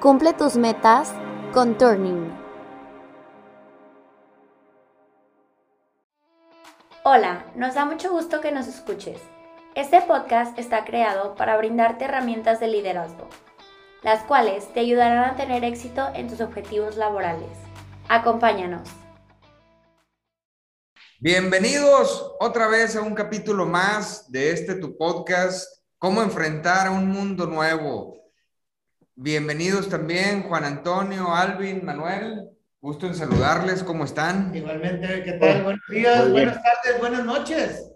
Cumple tus metas con Turning. Hola, nos da mucho gusto que nos escuches. Este podcast está creado para brindarte herramientas de liderazgo, las cuales te ayudarán a tener éxito en tus objetivos laborales. Acompáñanos. Bienvenidos otra vez a un capítulo más de este tu podcast, Cómo enfrentar a un mundo nuevo. Bienvenidos también Juan Antonio, Alvin, Manuel. Gusto en saludarles, ¿cómo están? Igualmente, ¿qué tal? Buenos días, buenas tardes, buenas noches.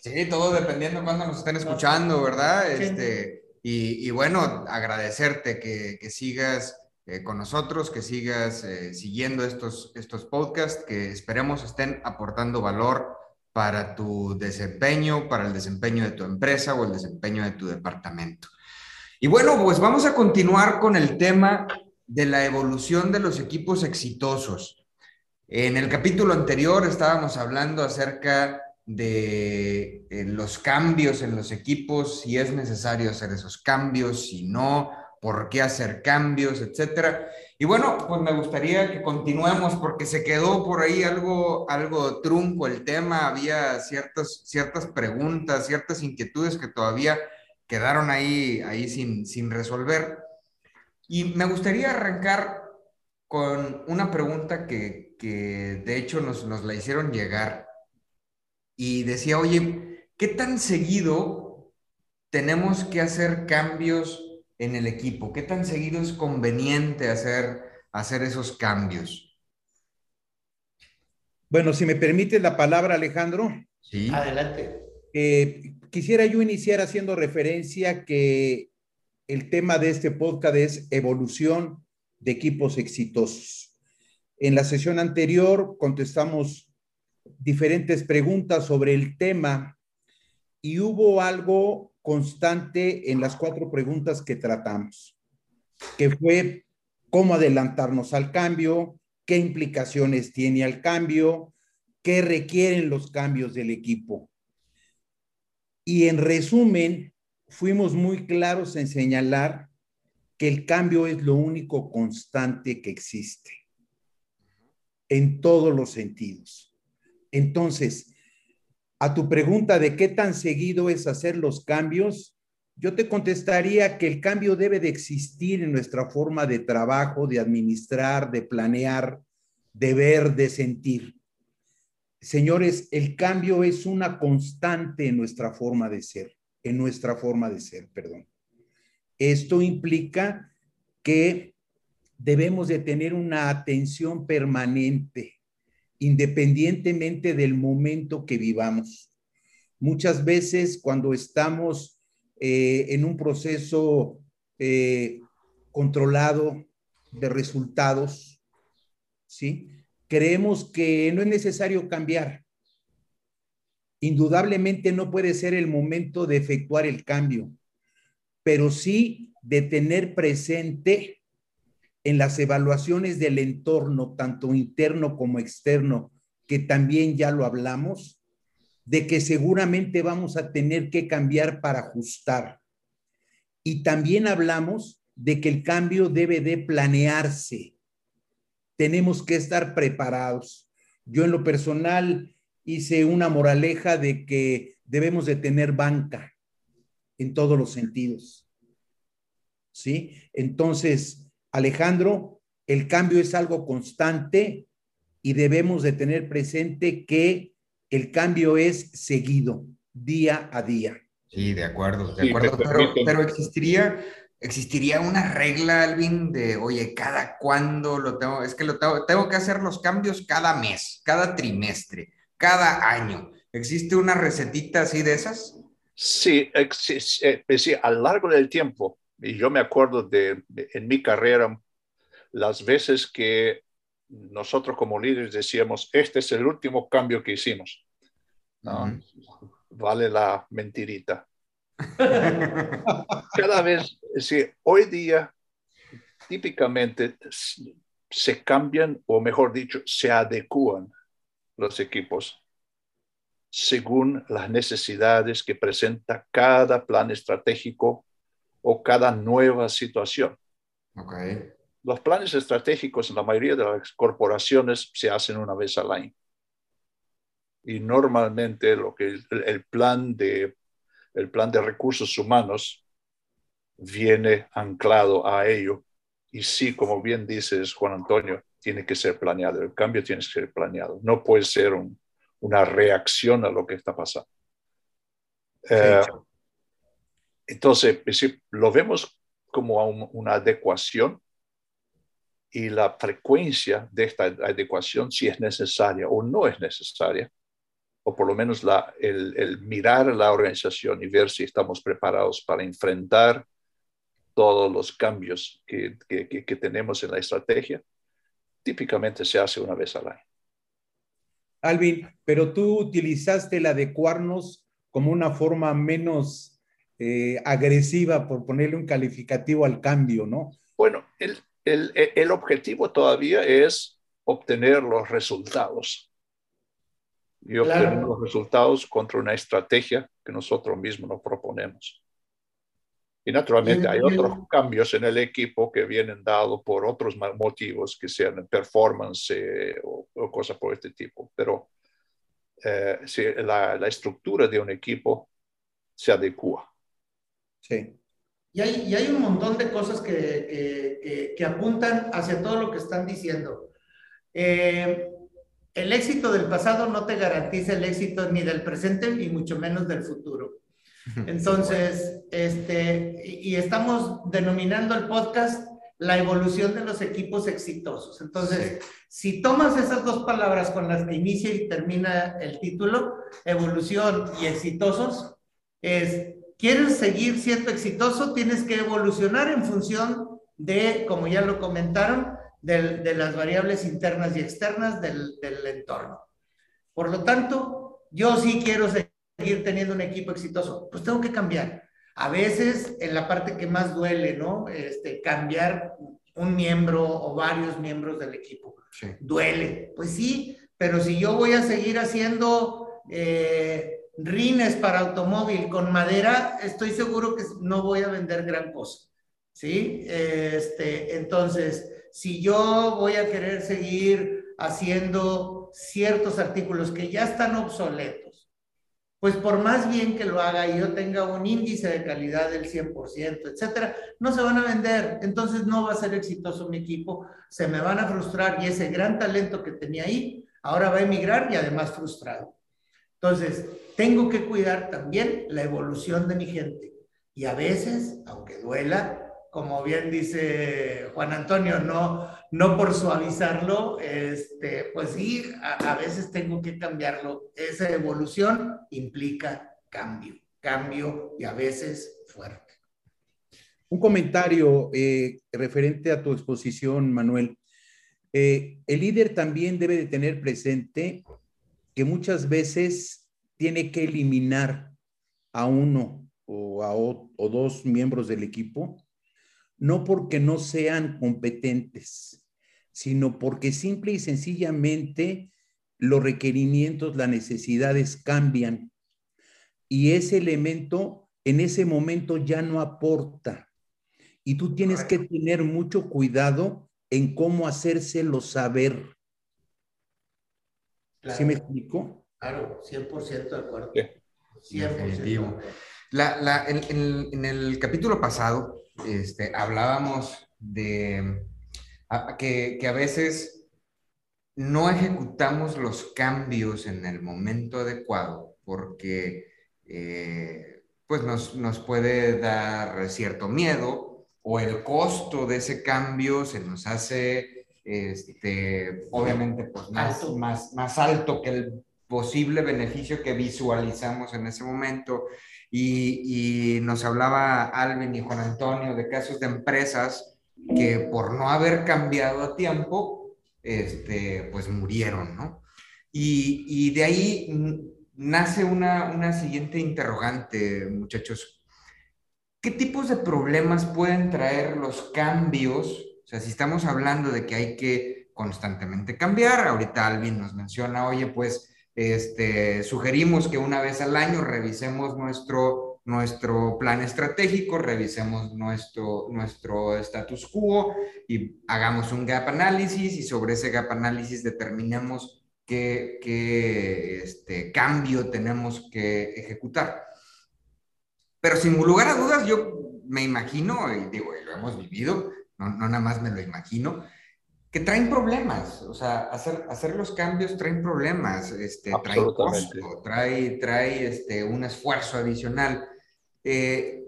Sí, todo dependiendo de cuándo nos estén escuchando, ¿verdad? Este, y, bueno, agradecerte que, que sigas eh, con nosotros, que sigas eh, siguiendo estos, estos podcasts, que esperemos estén aportando valor para tu desempeño, para el desempeño de tu empresa o el desempeño de tu departamento. Y bueno, pues vamos a continuar con el tema de la evolución de los equipos exitosos. En el capítulo anterior estábamos hablando acerca de eh, los cambios en los equipos, si es necesario hacer esos cambios, si no, por qué hacer cambios, etcétera. Y bueno, pues me gustaría que continuemos porque se quedó por ahí algo, algo trunco el tema, había ciertas, ciertas preguntas, ciertas inquietudes que todavía quedaron ahí, ahí sin, sin resolver. Y me gustaría arrancar con una pregunta que, que de hecho nos, nos, la hicieron llegar y decía, oye, ¿qué tan seguido tenemos que hacer cambios en el equipo? ¿Qué tan seguido es conveniente hacer, hacer esos cambios? Bueno, si me permite la palabra, Alejandro. Sí. Adelante. Eh, quisiera yo iniciar haciendo referencia que el tema de este podcast es evolución de equipos exitosos. En la sesión anterior contestamos diferentes preguntas sobre el tema y hubo algo constante en las cuatro preguntas que tratamos, que fue cómo adelantarnos al cambio, qué implicaciones tiene el cambio, qué requieren los cambios del equipo. Y en resumen, fuimos muy claros en señalar que el cambio es lo único constante que existe en todos los sentidos. Entonces, a tu pregunta de qué tan seguido es hacer los cambios, yo te contestaría que el cambio debe de existir en nuestra forma de trabajo, de administrar, de planear, de ver, de sentir. Señores, el cambio es una constante en nuestra forma de ser, en nuestra forma de ser, perdón. Esto implica que debemos de tener una atención permanente, independientemente del momento que vivamos. Muchas veces cuando estamos eh, en un proceso eh, controlado de resultados, ¿sí? Creemos que no es necesario cambiar. Indudablemente no puede ser el momento de efectuar el cambio, pero sí de tener presente en las evaluaciones del entorno, tanto interno como externo, que también ya lo hablamos, de que seguramente vamos a tener que cambiar para ajustar. Y también hablamos de que el cambio debe de planearse, tenemos que estar preparados. Yo en lo personal hice una moraleja de que debemos de tener banca en todos los sentidos. ¿Sí? Entonces, Alejandro, el cambio es algo constante y debemos de tener presente que el cambio es seguido día a día. Sí, de acuerdo, de acuerdo, pero, pero existiría ¿Existiría una regla, Alvin, de, oye, cada cuándo lo tengo? Es que lo tengo, tengo que hacer los cambios cada mes, cada trimestre, cada año. ¿Existe una recetita así de esas? Sí, eh, sí, a lo largo del tiempo. Y yo me acuerdo de, en mi carrera, las veces que nosotros como líderes decíamos, este es el último cambio que hicimos. ¿no? Vale la mentirita. Cada vez, sí, hoy día, típicamente se cambian, o mejor dicho, se adecúan los equipos según las necesidades que presenta cada plan estratégico o cada nueva situación. Okay. Los planes estratégicos en la mayoría de las corporaciones se hacen una vez al año. Y normalmente lo que el, plan de el plan de recursos humanos viene anclado a ello. Y sí, como bien dices, Juan Antonio, tiene que ser planeado. El cambio tiene que ser planeado. No puede ser una reacción a lo que está pasando. Eh, entonces, lo vemos como una adecuación y la frecuencia de esta adecuación, si es necesaria o no es necesaria, o por lo menos la, el, mirar la organización y ver si estamos preparados para enfrentar todos los cambios que, que, tenemos en la estrategia, típicamente se hace una vez al año. Alvin, pero tú utilizaste el adecuarnos como una forma menos eh, agresiva, por ponerle un calificativo al cambio, ¿no? Bueno, el, el, objetivo todavía es obtener los resultados. Y obtener los resultados contra una estrategia que nosotros mismos nos proponemos. Y naturalmente hay otros cambios en el equipo que vienen dados por otros motivos, que sean performance eh, o, cosas por este tipo. Pero eh, la, la, estructura de un equipo se adecua. Sí. Y hay, hay un montón de cosas que, que, apuntan hacia todo lo que están diciendo. Eh, el éxito del pasado no te garantiza el éxito ni del presente ni mucho menos del futuro. Entonces, este, y estamos denominando el podcast la evolución de los equipos exitosos. Entonces, si tomas esas dos palabras con las que inicia y termina el título, evolución y exitosos, es quieres seguir siendo exitoso, tienes que evolucionar en función de, como ya lo comentaron, de las variables internas y externas del, del, entorno. Por lo tanto, yo sí quiero seguir teniendo un equipo exitoso, pues tengo que cambiar. A veces, en la parte que más duele, ¿no? Este, cambiar un miembro o varios miembros del equipo. Duele. Pues sí, pero si yo voy a seguir haciendo... Eh, rines para automóvil con madera, estoy seguro que no voy a vender gran cosa. ¿Sí? Este, entonces, si yo voy a querer seguir haciendo ciertos artículos que ya están obsoletos, pues por más bien que lo haga y yo tenga un índice de calidad del 100%, etcétera, no se van a vender. Entonces no va a ser exitoso mi equipo, se me van a frustrar y ese gran talento que tenía ahí ahora va a emigrar y además frustrado. Entonces, tengo que cuidar también la evolución de mi gente. Y a veces, aunque duela, como bien dice Juan Antonio, no, no por suavizarlo, este, pues sí, a, veces tengo que cambiarlo. Esa evolución implica cambio, cambio y a veces fuerte. Un comentario eh, referente a tu exposición, Manuel. Eh, el líder también debe de tener presente que muchas veces tiene que eliminar a uno o a o dos miembros del equipo, no porque no sean competentes, sino porque simple y sencillamente los requerimientos, las necesidades cambian y ese elemento en ese momento ya no aporta. Y tú tienes que tener mucho cuidado en cómo hacérselo saber. ¿Sí me explico? Claro, 100% de acuerdo. 100%. La, la, en, en, el capítulo pasado este, hablábamos de que, que, a veces no ejecutamos los cambios en el momento adecuado porque eh, pues nos, nos puede dar cierto miedo o el costo de ese cambio se nos hace este, obviamente pues más, más, más alto que el posible beneficio que visualizamos en ese momento. Y, nos hablaba Alvin y Juan Antonio de casos de empresas que por no haber cambiado a tiempo, este, pues murieron, ¿no? Y, y de ahí nace una, una siguiente interrogante, muchachos. ¿Qué tipos de problemas pueden traer los cambios? O sea, si estamos hablando de que hay que constantemente cambiar, ahorita Alvin nos menciona, oye, pues este, sugerimos que una vez al año revisemos nuestro nuestro plan estratégico, revisemos nuestro, nuestro status quo y hagamos un gap análisis y sobre ese gap análisis determinemos qué, qué este, cambio tenemos que ejecutar. Pero sin lugar a dudas, yo me imagino, y digo, lo hemos vivido, no, no nada más me lo imagino, que traen problemas, o sea, hacer, hacer los cambios traen problemas, este, trae costo, trae, trae este, un esfuerzo adicional. Eh,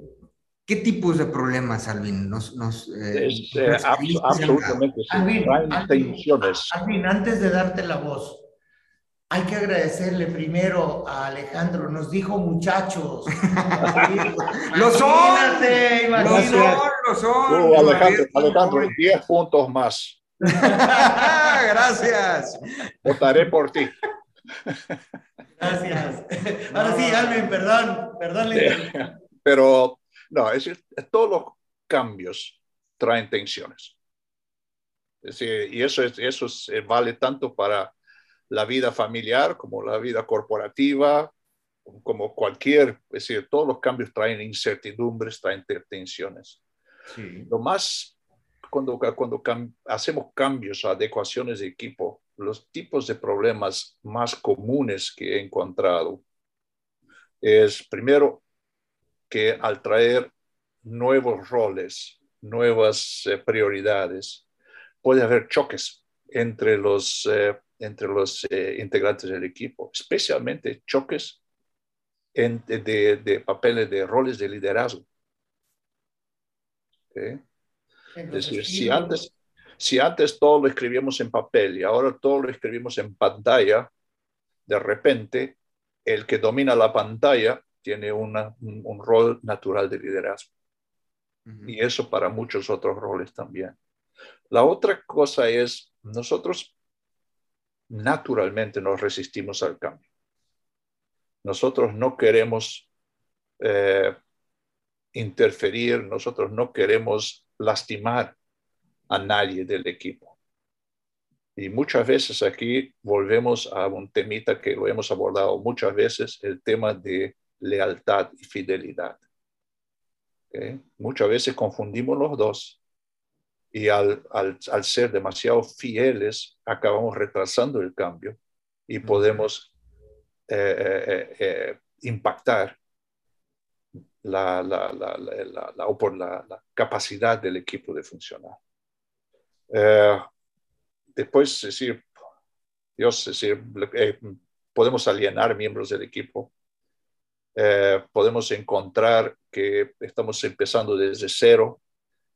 ¿Qué tipos de problemas, Alvin? Nos, nos, eh, eh, absolutamente, Alvin, Alvin, antes de darte la voz, hay que agradecerle primero a Alejandro, nos dijo muchachos. lo son, lo son, uh, Alejandro, Alejandro, 10 puntos más. Gracias. Votaré por ti. Gracias. Ahora sí, Alvin, perdón, perdón. Pero, no, es decir, todos los cambios traen tensiones. Es decir, y eso, es, eso eh, vale tanto para la vida familiar como la vida corporativa, como cualquier, es decir, todos los cambios traen incertidumbres, traen tensiones. Lo más cuando, cuando hacemos cambios adecuaciones de equipo, los tipos de problemas más comunes que he encontrado es primero que al traer nuevos roles, nuevas eh, prioridades, puede haber choques entre los, eh, entre los eh, integrantes del equipo, especialmente choques de, de, papeles, de roles de liderazgo. ¿Okay? Es decir, si antes, si antes todo lo escribíamos en papel y ahora todo lo escribimos en pantalla, de repente el que domina la pantalla tiene una, un, rol natural de liderazgo. Y eso para muchos otros roles también. La otra cosa es, nosotros naturalmente nos resistimos al cambio. Nosotros no queremos eh, interferir, nosotros no queremos lastimar a nadie del equipo. Y muchas veces aquí volvemos a un temita que lo hemos abordado muchas veces, el tema de lealtad y fidelidad. Muchas veces confundimos los dos y al, ser demasiado fieles acabamos retrasando el cambio y podemos eh, eh, eh, impactar la, la, la, la, capacidad del equipo de funcionar. Eh, después, es decir, Dios, es decir, eh, podemos alienar miembros del equipo, eh, podemos encontrar que estamos empezando desde cero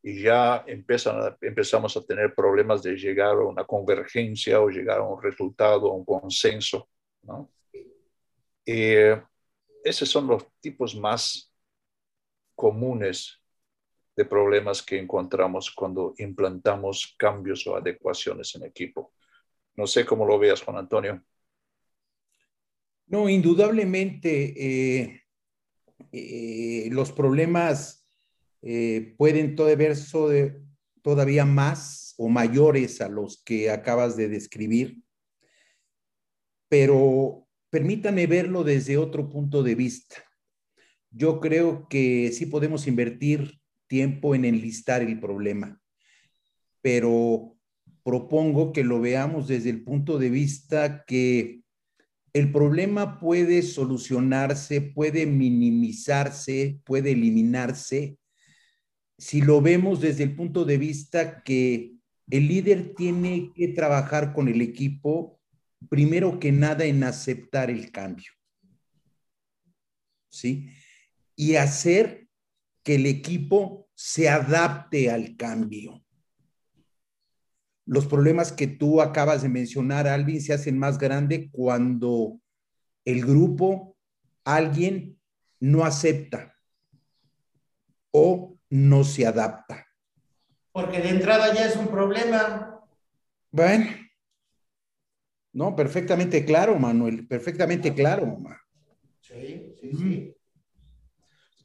y ya empiezan empezamos a tener problemas de llegar a una convergencia o llegar a un resultado, a un consenso. ¿no? Y esos son los tipos más comunes de problemas que encontramos cuando implantamos cambios o adecuaciones en equipo. No sé cómo lo veas, Juan Antonio. No, indudablemente eh, eh, los problemas eh, pueden todavía, todavía más o mayores a los que acabas de describir, pero permítame verlo desde otro punto de vista yo creo que sí podemos invertir tiempo en enlistar el problema, pero propongo que lo veamos desde el punto de vista que el problema puede solucionarse, puede minimizarse, puede eliminarse, si lo vemos desde el punto de vista que el líder tiene que trabajar con el equipo, primero que nada, en aceptar el cambio. ¿Sí? Y hacer que el equipo se adapte al cambio. Los problemas que tú acabas de mencionar, Alvin, se hacen más grandes cuando el grupo, alguien, no acepta o no se adapta. Porque de entrada ya es un problema. Bueno, no, perfectamente claro, Manuel, perfectamente claro. Sí, sí, sí.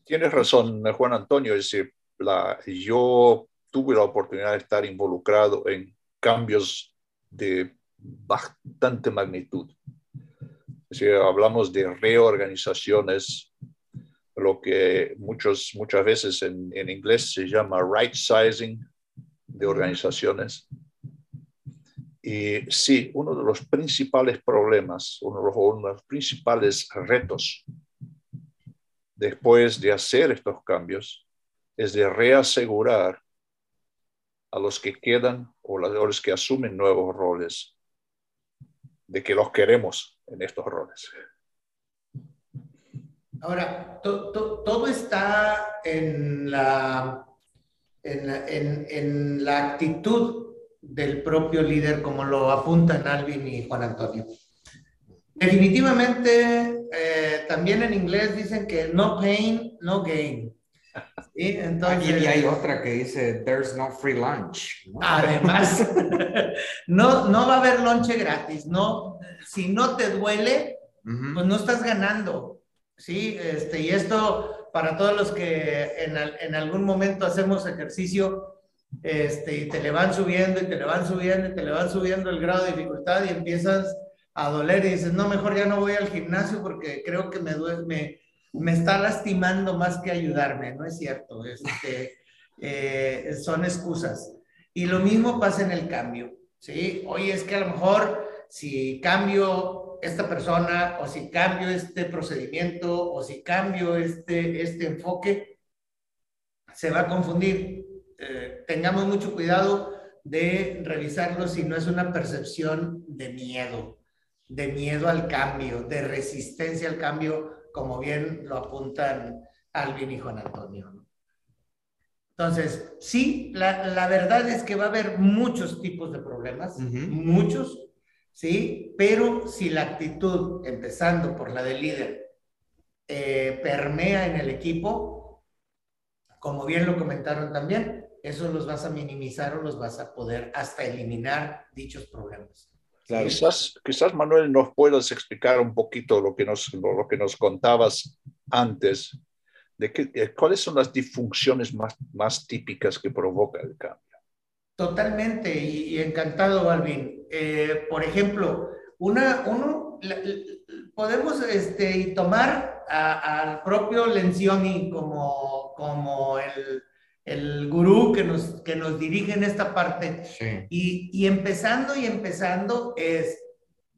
Tienes razón, Juan Antonio. Es decir, la, yo tuve la oportunidad de estar involucrado en cambios de bastante magnitud. Es decir, hablamos de reorganizaciones lo que muchos, muchas veces en, en inglés se llama right sizing de organizaciones. Y sí, uno de los principales problemas, uno de los, uno de los principales retos después de hacer estos cambios es de reasegurar a los que quedan o a los que asumen nuevos roles de que los queremos en estos roles. Ahora, todo está en la, en la, actitud del propio líder, como lo apuntan Alvin y Juan Antonio. Definitivamente, eh, también en inglés dicen que no pain, no gain. Entonces, y hay otra que dice, there's no free lunch. Además, no, no va a haber lonche gratis, ¿no? Si no te duele, pues no estás ganando. Sí, este, y esto para todos los que en, en, algún momento hacemos ejercicio este, y te le van subiendo y te le van subiendo y te le van subiendo el grado de dificultad y empiezas a doler y dices, no, mejor ya no voy al gimnasio porque creo que me, duele, me, está lastimando más que ayudarme, no es cierto, este, eh, son excusas. Y lo mismo pasa en el cambio, ¿sí? Oye, es que a lo mejor si cambio esta persona o si cambio este procedimiento o si cambio este, este enfoque, se va a confundir. Eh, tengamos mucho cuidado de revisarlo si no es una percepción de miedo, de miedo al cambio, de resistencia al cambio, como bien lo apuntan Alvin y Juan Antonio. Entonces, sí, la, la, verdad es que va a haber muchos tipos de problemas, muchos, ¿sí? Pero si la actitud, empezando por la del líder, eh, permea en el equipo, como bien lo comentaron también, eso los vas a minimizar o los vas a poder hasta eliminar dichos problemas. Quizás, quizás, Manuel, nos puedas explicar un poquito lo que nos, lo, que nos contabas antes, de que, cuáles son las disfunciones más, más típicas que provoca el cambio. Totalmente, y, encantado, Alvin. Eh, por ejemplo, una, uno, podemos este, tomar al propio Lencioni como, como el, el gurú que nos, que nos dirige en esta parte. Y, y, empezando y empezando es,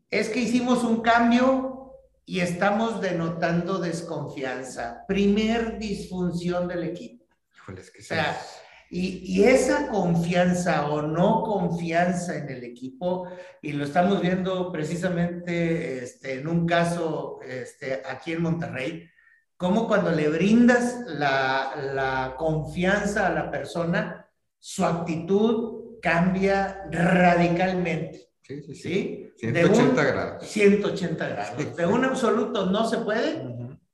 es que hicimos un cambio y estamos denotando desconfianza. Primer disfunción del equipo. o sea, y, esa confianza o no confianza en el equipo, y lo estamos viendo precisamente este, en un caso este, aquí en Monterrey, como cuando le brindas la, la confianza a la persona, su actitud cambia radicalmente. Sí, sí, sí. 180 grados. 180 grados. De un absoluto no se puede,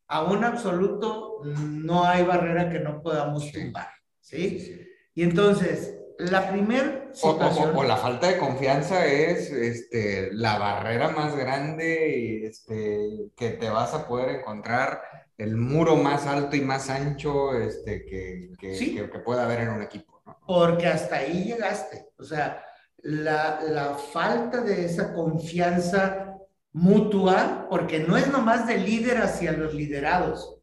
a un absoluto no hay barrera que no podamos tumbar. ¿sí? Y entonces, la primera situación... O, la falta de confianza es este, la barrera más grande este, que te vas a poder encontrar, el muro más alto y más ancho este, que, que, que, pueda haber en un equipo. Porque hasta ahí llegaste. O sea, la, la falta de esa confianza mutua, porque no es nomás de líder hacia los liderados,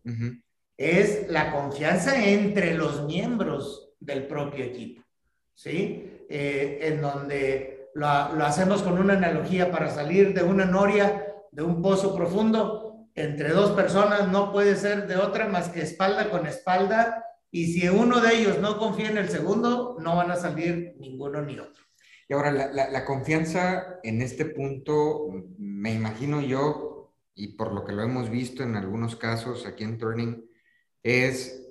es la confianza entre los miembros del propio equipo, ¿sí? Eh, en donde lo, lo, hacemos con una analogía para salir de una noria, de un pozo profundo, entre dos personas no puede ser de otra más que espalda con espalda, y si uno de ellos no confía en el segundo, no van a salir ninguno ni otro. Y ahora, la, la, la confianza en este punto, me imagino yo, y por lo que lo hemos visto en algunos casos aquí en Turning, es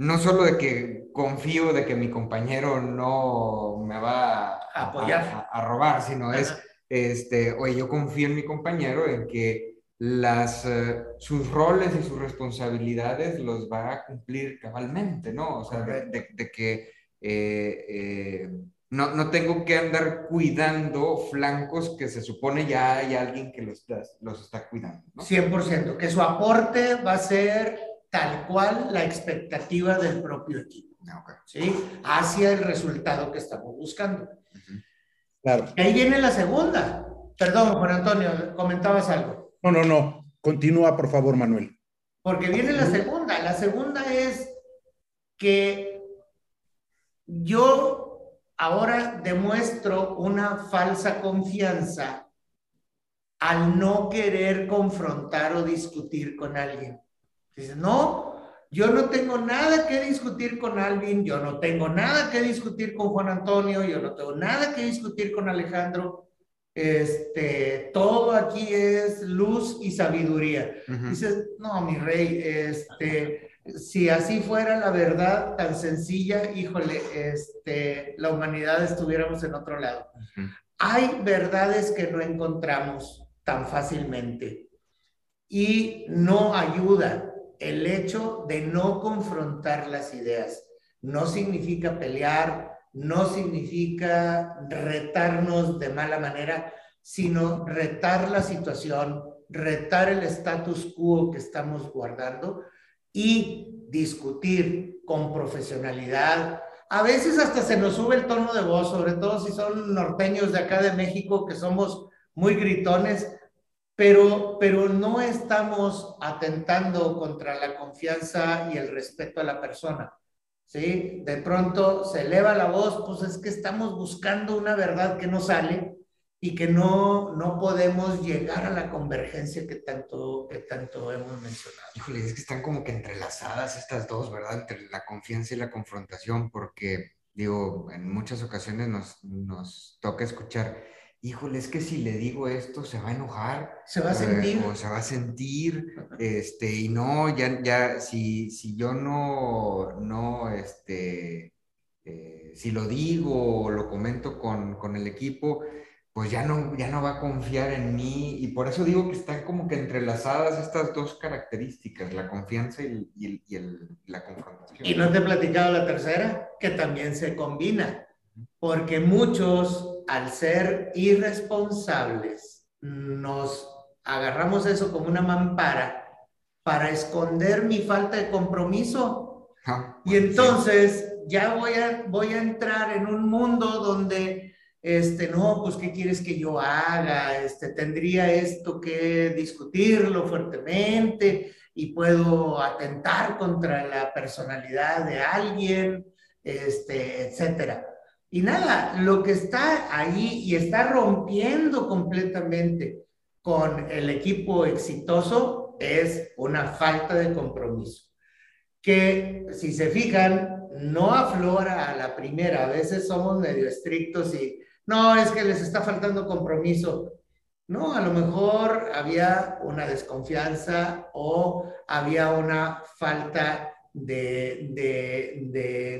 no solo de que confío de que mi compañero no me va a apoyar, a, robar, sino es, este, oye, yo confío en mi compañero en que las, eh, sus roles y sus responsabilidades los va a cumplir cabalmente, ¿no? O sea, de, que eh, eh, no, no, tengo que andar cuidando flancos que se supone ya hay alguien que los, los está cuidando, ¿no? 100%, que su aporte va a ser tal cual la expectativa del propio equipo, ah, ¿sí? Hacia el resultado que estamos buscando. Claro. Ahí viene la segunda. Perdón, Juan Antonio, comentabas algo. No, no, no. Continúa, por favor, Manuel. Porque viene la segunda. La segunda es que yo ahora demuestro una falsa confianza al no querer confrontar o discutir con alguien. Dice, no, yo no tengo nada que discutir con Alvin, yo no tengo nada que discutir con Juan Antonio, yo no tengo nada que discutir con Alejandro. Este, todo aquí es luz y sabiduría. Dices, no, mi rey, este, si así fuera la verdad tan sencilla, híjole, este, la humanidad estuviéramos en otro lado. Hay verdades que no encontramos tan fácilmente y no ayuda el hecho de no confrontar las ideas. No significa pelear, no significa retarnos de mala manera, sino retar la situación, retar el status quo que estamos guardando y discutir con profesionalidad. A veces hasta se nos sube el tono de voz, sobre todo si son norteños de acá de México, que somos muy gritones, pero, pero no estamos atentando contra la confianza y el respeto a la persona. ¿Sí? De pronto se eleva la voz, pues es que estamos buscando una verdad que no sale y que no, no podemos llegar a la convergencia que tanto, que tanto hemos mencionado. Híjole, es que están como que entrelazadas estas dos, ¿verdad? Entre la confianza y la confrontación, porque, digo, en muchas ocasiones nos, nos toca escuchar, híjole, es que si le digo esto se va a enojar. Se va a sentir. o se va a sentir, este, y no, ya, ya, si, si yo no, no, este, eh, si lo digo o lo comento con, con el equipo, pues ya no, ya no va a confiar en mí. Y por eso digo que están como que entrelazadas estas dos características, la confianza y, y, el, la confrontación. Y no te he platicado la tercera, que también se combina, porque muchos, al ser irresponsables, nos agarramos eso como una mampara para esconder mi falta de compromiso. Ah, y entonces ya voy a, voy a entrar en un mundo donde este, no, pues, ¿qué quieres que yo haga? Este, tendría esto que discutirlo fuertemente y puedo atentar contra la personalidad de alguien, este, etcétera. Y nada, lo que está ahí y está rompiendo completamente con el equipo exitoso es una falta de compromiso. Que si se fijan, no aflora a la primera. A veces somos medio estrictos y no, es que les está faltando compromiso. No, a lo mejor había una desconfianza o había una falta de,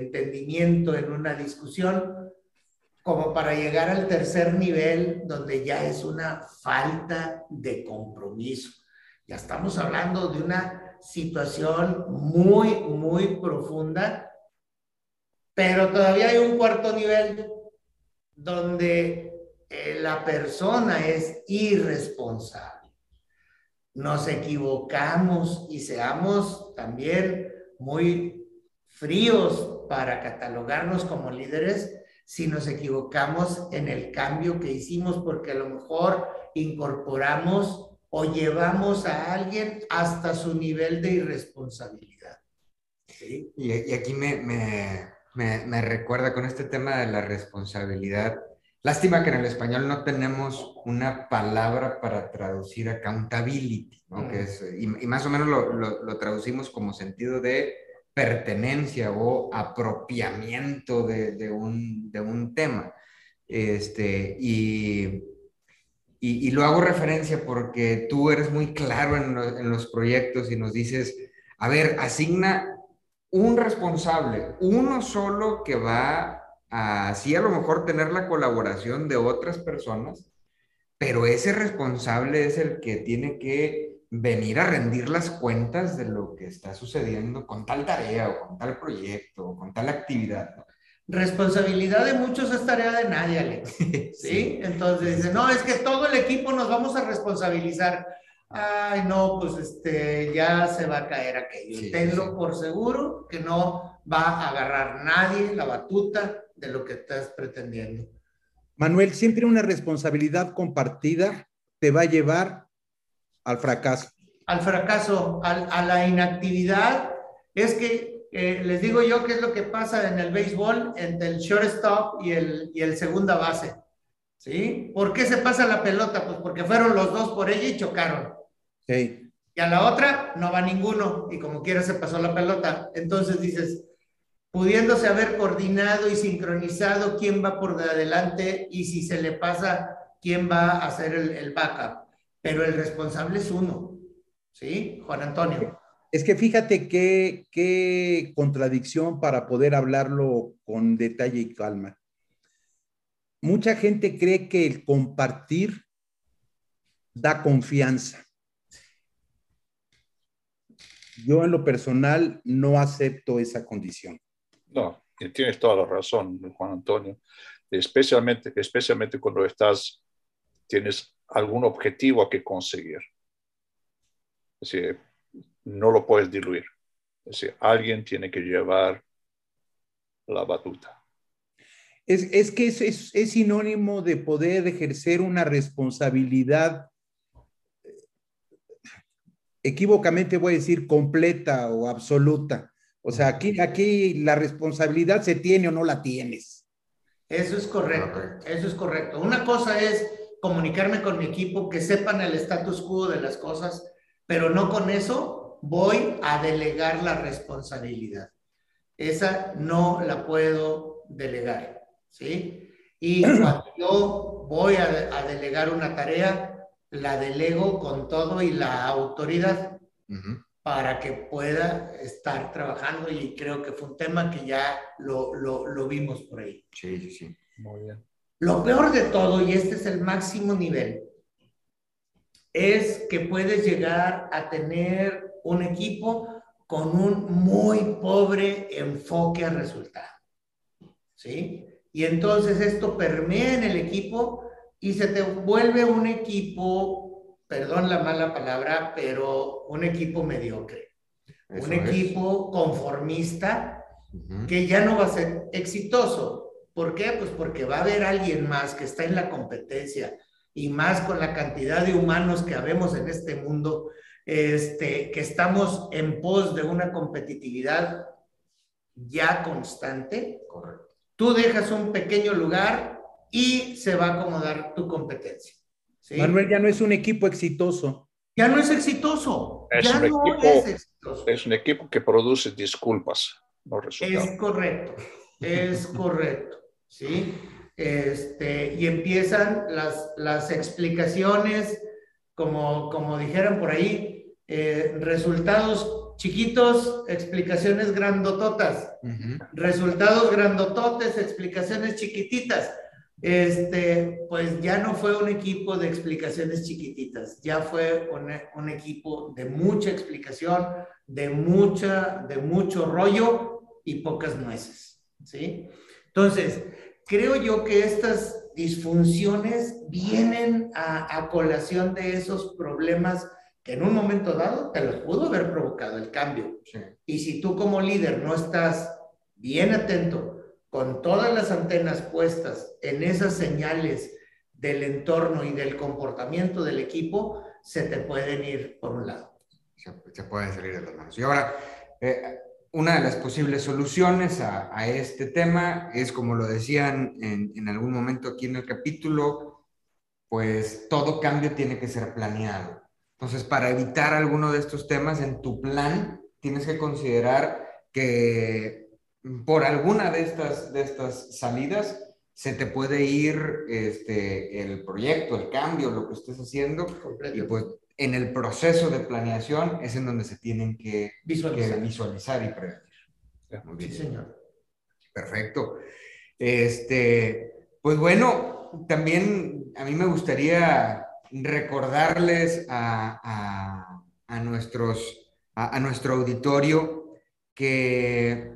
entendimiento en una discusión como para llegar al tercer nivel donde ya es una falta de compromiso. Ya estamos hablando de una situación muy, muy profunda, pero todavía hay un cuarto nivel donde eh, la persona es irresponsable. Nos equivocamos y seamos también muy fríos para catalogarnos como líderes si nos equivocamos en el cambio que hicimos porque a lo mejor incorporamos o llevamos a alguien hasta su nivel de irresponsabilidad. Y, aquí me, me, recuerda con este tema de la responsabilidad. Lástima que en el español no tenemos una palabra para traducir accountability, ¿no? que es, y, más o menos lo, lo, traducimos como sentido de pertenencia o apropiamiento de, un, de un, tema. Este, y, y, lo hago referencia porque tú eres muy claro en, en los proyectos y nos dices, a ver, asigna un responsable, uno solo que va a, así a lo mejor tener la colaboración de otras personas, pero ese responsable es el que tiene que venir a rendir las cuentas de lo que está sucediendo con tal tarea o con tal proyecto o con tal actividad. Responsabilidad de muchos es tarea de nadie, Alex. ¿Sí? Entonces dice, no, es que todo el equipo nos vamos a responsabilizar ay, no, pues este, ya se va a caer aquello. Tenlo por seguro que no va a agarrar nadie la batuta de lo que estás pretendiendo. Manuel, siempre una responsabilidad compartida te va a llevar al fracaso. al fracaso, a la inactividad, es que eh, les digo yo qué es lo que pasa en el béisbol entre el shortstop y el, y el segunda base. ¿Sí? ¿Por qué se pasa la pelota? Pues porque fueron los dos por ella y chocaron. Sí. Y a la otra no va ninguno y como quiera se pasó la pelota. Entonces dices, pudiéndose haber coordinado y sincronizado quién va por adelante y si se le pasa, quién va a hacer el, el backup. Pero el responsable es uno. ¿Sí? Juan Antonio. Es que fíjate qué, qué contradicción para poder hablarlo con detalle y calma. Mucha gente cree que el compartir da confianza. Yo en lo personal no acepto esa condición. No, tienes toda la razón, Juan Antonio. Especialmente, especialmente cuando estás, tienes algún objetivo a que conseguir. Es decir, no lo puedes diluir. Es decir, alguien tiene que llevar la batuta. Es, que es, es, sinónimo de poder ejercer una responsabilidad, equívocamente voy a decir completa o absoluta. O sea, aquí, aquí la responsabilidad se tiene o no la tienes. Eso es correcto, eso es correcto. Una cosa es comunicarme con mi equipo, que sepan el status quo de las cosas, pero no con eso voy a delegar la responsabilidad. Esa no la puedo delegar, ¿sí? Y cuando yo voy a, delegar una tarea, la delego con todo y la autoridad para que pueda estar trabajando y creo que fue un tema que ya lo, lo, lo vimos por ahí. Sí, sí, sí. Muy bien. Lo peor de todo, y este es el máximo nivel, es que puedes llegar a tener un equipo con un muy pobre enfoque al resultado. ¿Sí? Y entonces esto permea en el equipo y se te vuelve un equipo, perdón la mala palabra, pero un equipo mediocre. un equipo conformista que ya no va a ser exitoso. ¿Por qué? Pues porque va a haber alguien más que está en la competencia y más con la cantidad de humanos que habemos en este mundo este, que estamos en pos de una competitividad ya constante, tú dejas un pequeño lugar y se va a acomodar tu competencia. Manuel ya no es un equipo exitoso. Ya no es exitoso. Es ya un no equipo, es exitoso. Es un equipo que produce disculpas, no resultados. Es correcto, es correcto. ¿Sí? Este, y empiezan las, las explicaciones como, como dijeron por ahí, eh, resultados chiquitos, explicaciones grandototas, resultados grandototes, explicaciones chiquititas. Este, pues ya no fue un equipo de explicaciones chiquititas, ya fue un, un equipo de mucha explicación, de mucha, de mucho rollo y pocas nueces, ¿sí? Entonces, creo yo que estas disfunciones vienen a, colación de esos problemas que en un momento dado te los pudo haber provocado el cambio. Y si tú como líder no estás bien atento, con todas las antenas puestas en esas señales del entorno y del comportamiento del equipo, se te pueden ir por un lado. Se, pueden salir de las manos. Y ahora, eh, una de las posibles soluciones a, este tema es, como lo decían en, algún momento aquí en el capítulo, pues todo cambio tiene que ser planeado. Entonces, para evitar alguno de estos temas en tu plan, tienes que considerar que por alguna de estas, de estas salidas se te puede ir este, el proyecto, el cambio, lo que estés haciendo, y pues en el proceso de planeación es en donde se tienen que visualizar, y prevenir. Sí, señor. Perfecto. Este, pues bueno, también a mí me gustaría recordarles a, nuestros, a, nuestro auditorio que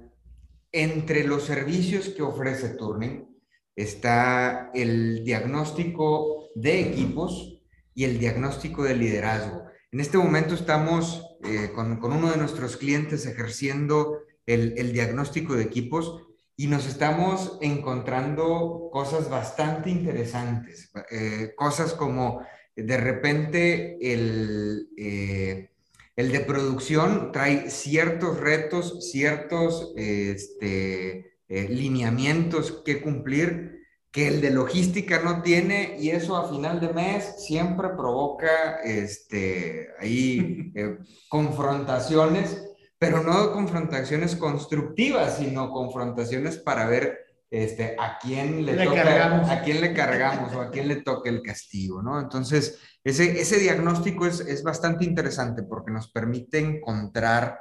entre los servicios que ofrece Turning está el diagnóstico de equipos, y el diagnóstico de liderazgo. En este momento estamos eh, con, uno de nuestros clientes ejerciendo el, diagnóstico de equipos y nos estamos encontrando cosas bastante interesantes, eh, cosas como de repente el, eh, El de producción trae ciertos retos, ciertos este, eh, lineamientos que cumplir que el de logística no tiene y eso a final de mes siempre provoca este, ahí eh, confrontaciones, pero no confrontaciones constructivas, sino confrontaciones para ver este, a quién le, toca, a quién le cargamos o a quién le toca el castigo, ¿no? Entonces, ese, ese diagnóstico es, es bastante interesante porque nos permite encontrar,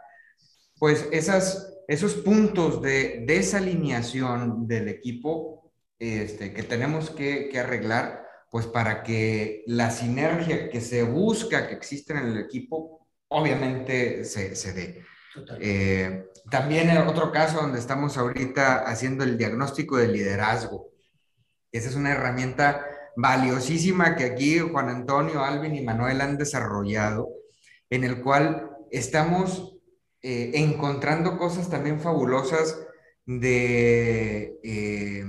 pues, esas, esos puntos de desalineación del equipo este, que tenemos que, arreglar, pues para que la sinergia que se busca que existe en el equipo, obviamente se, se dé. Eh, también en otro caso donde estamos ahorita haciendo el diagnóstico de liderazgo. Esa es una herramienta valiosísima que aquí Juan Antonio, Alvin y Manuel han desarrollado, en el cual estamos eh, encontrando cosas también fabulosas de eh,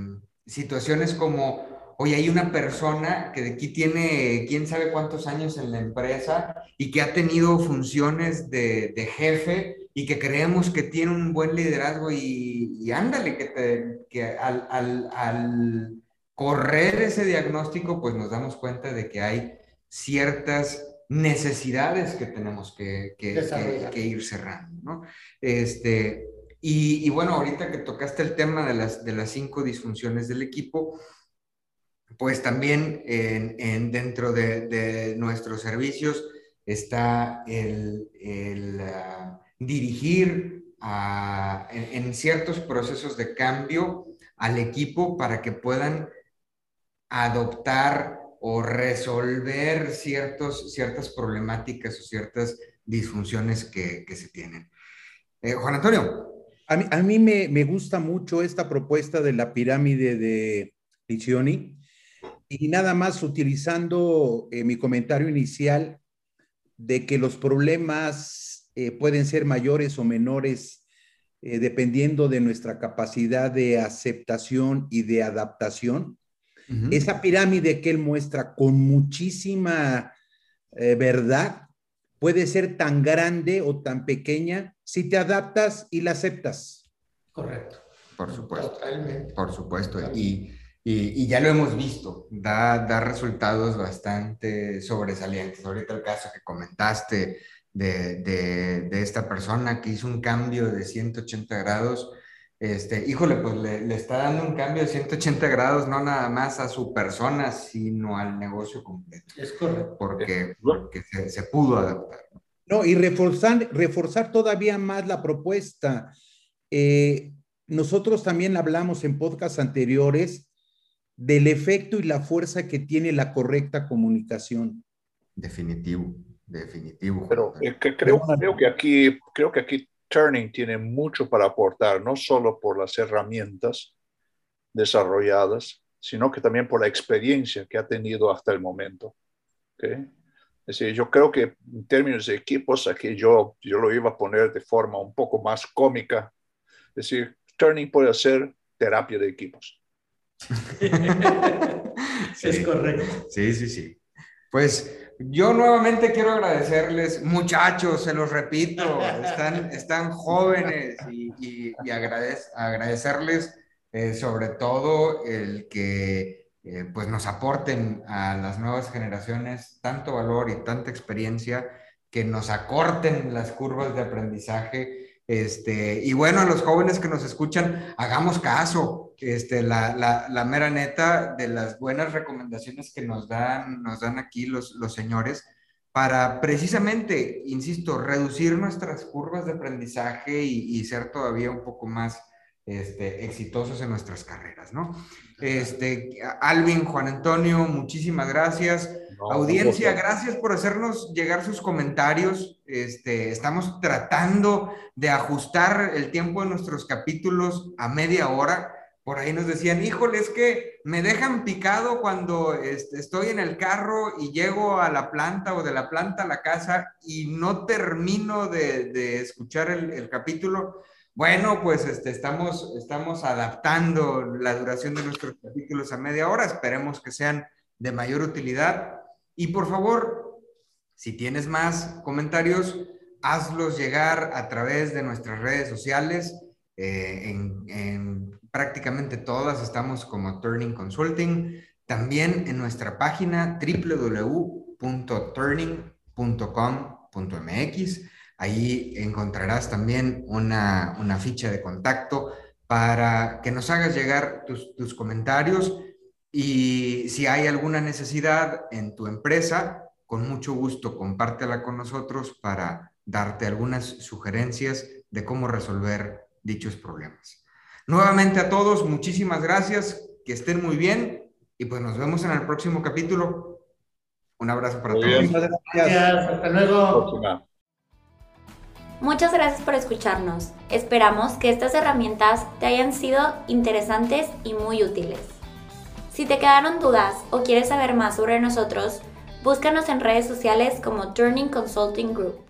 situaciones como, oye, hay una persona que de aquí tiene quién sabe cuántos años en la empresa y que ha tenido funciones de, de jefe y que creemos que tiene un buen liderazgo y, y ándale, que, te, que al, al, al correr ese diagnóstico, pues nos damos cuenta de que hay ciertas necesidades que tenemos que, que, que, ir cerrando, ¿no? Este, y, bueno, ahorita que tocaste el tema de las, de las cinco disfunciones del equipo, pues también en, dentro de, nuestros servicios está el, ah, dirigir en, ciertos procesos de cambio al equipo para que puedan adoptar o resolver ciertos, ciertas problemáticas o ciertas disfunciones que, se tienen. Eh, Juan Antonio, a mí, me, gusta mucho esta propuesta de la pirámide de Licioni y nada más utilizando eh, mi comentario inicial de que los problemas eh, pueden ser mayores o menores eh, dependiendo de nuestra capacidad de aceptación y de adaptación. Esa pirámide que él muestra con muchísima verdad puede ser tan grande o tan pequeña si te adaptas y la aceptas. Correcto. Por supuesto. Totalmente. Por supuesto. Y, y, ya lo hemos visto, da, da resultados bastante sobresalientes. Ahorita el caso que comentaste de, de, de, esta persona que hizo un cambio de 180 grados, este, híjole, pues le, está dando un cambio de 180 grados, no nada más a su persona, sino al negocio completo. Es correcto. Porque, porque se, pudo adaptar. No, y reforzar, reforzar todavía más la propuesta. Eh, nosotros también hablamos en podcasts anteriores del efecto y la fuerza que tiene la correcta comunicación. Definitivo, definitivo. Pero eh, creo, creo, que aquí, creo que aquí Turning tiene mucho para aportar, no solo por las herramientas desarrolladas, sino que también por la experiencia que ha tenido hasta el momento. ¿okay? Es decir, yo creo que en términos de equipos, aquí yo, yo lo iba a poner de forma un poco más cómica. Es decir, Turning puede hacer terapia de equipos. Es correcto. Sí, sí, sí. Pues yo nuevamente quiero agradecerles, muchachos, se los repito, están, jóvenes y, y, agradecerles eh, sobre todo el que eh, pues nos aporten a las nuevas generaciones tanto valor y tanta experiencia, que nos acorten las curvas de aprendizaje este, y bueno, a los jóvenes que nos escuchan, hagamos caso. Este, la, la, la, mera neta de las buenas recomendaciones que nos dan, nos dan aquí los, los señores para precisamente, insisto, reducir nuestras curvas de aprendizaje y, y ser todavía un poco más este, exitosos en nuestras carreras, ¿no? Este, Alvin, Juan Antonio, muchísimas gracias. Audiencia, gracias por hacernos llegar sus comentarios. Este, estamos tratando de ajustar el tiempo de nuestros capítulos a media hora. Por ahí nos decían, híjole, es que me dejan picado cuando este, estoy en el carro y llego a la planta o de la planta a la casa y no termino de, escuchar el, el capítulo bueno, pues este, estamos, estamos adaptando la duración de nuestros capítulos a media hora. Esperemos que sean de mayor utilidad. Y por favor, si tienes más comentarios, hazlos llegar a través de nuestras redes sociales. Eh, en, prácticamente todas estamos como Turning Consulting. También en nuestra página www.turning.com.mx. Ahí encontrarás también una, una, ficha de contacto para que nos hagas llegar tus, tus comentarios y si hay alguna necesidad en tu empresa, con mucho gusto compártela con nosotros para darte algunas sugerencias de cómo resolver dichos problemas. Nuevamente a todos, muchísimas gracias, que estén muy bien y pues nos vemos en el próximo capítulo. Un abrazo para todos. Muchas gracias. Hasta luego. Muchas gracias por escucharnos. Esperamos que estas herramientas te hayan sido interesantes y muy útiles. Si te quedaron dudas o quieres saber más sobre nosotros, búscanos en redes sociales como Turning Consulting Group.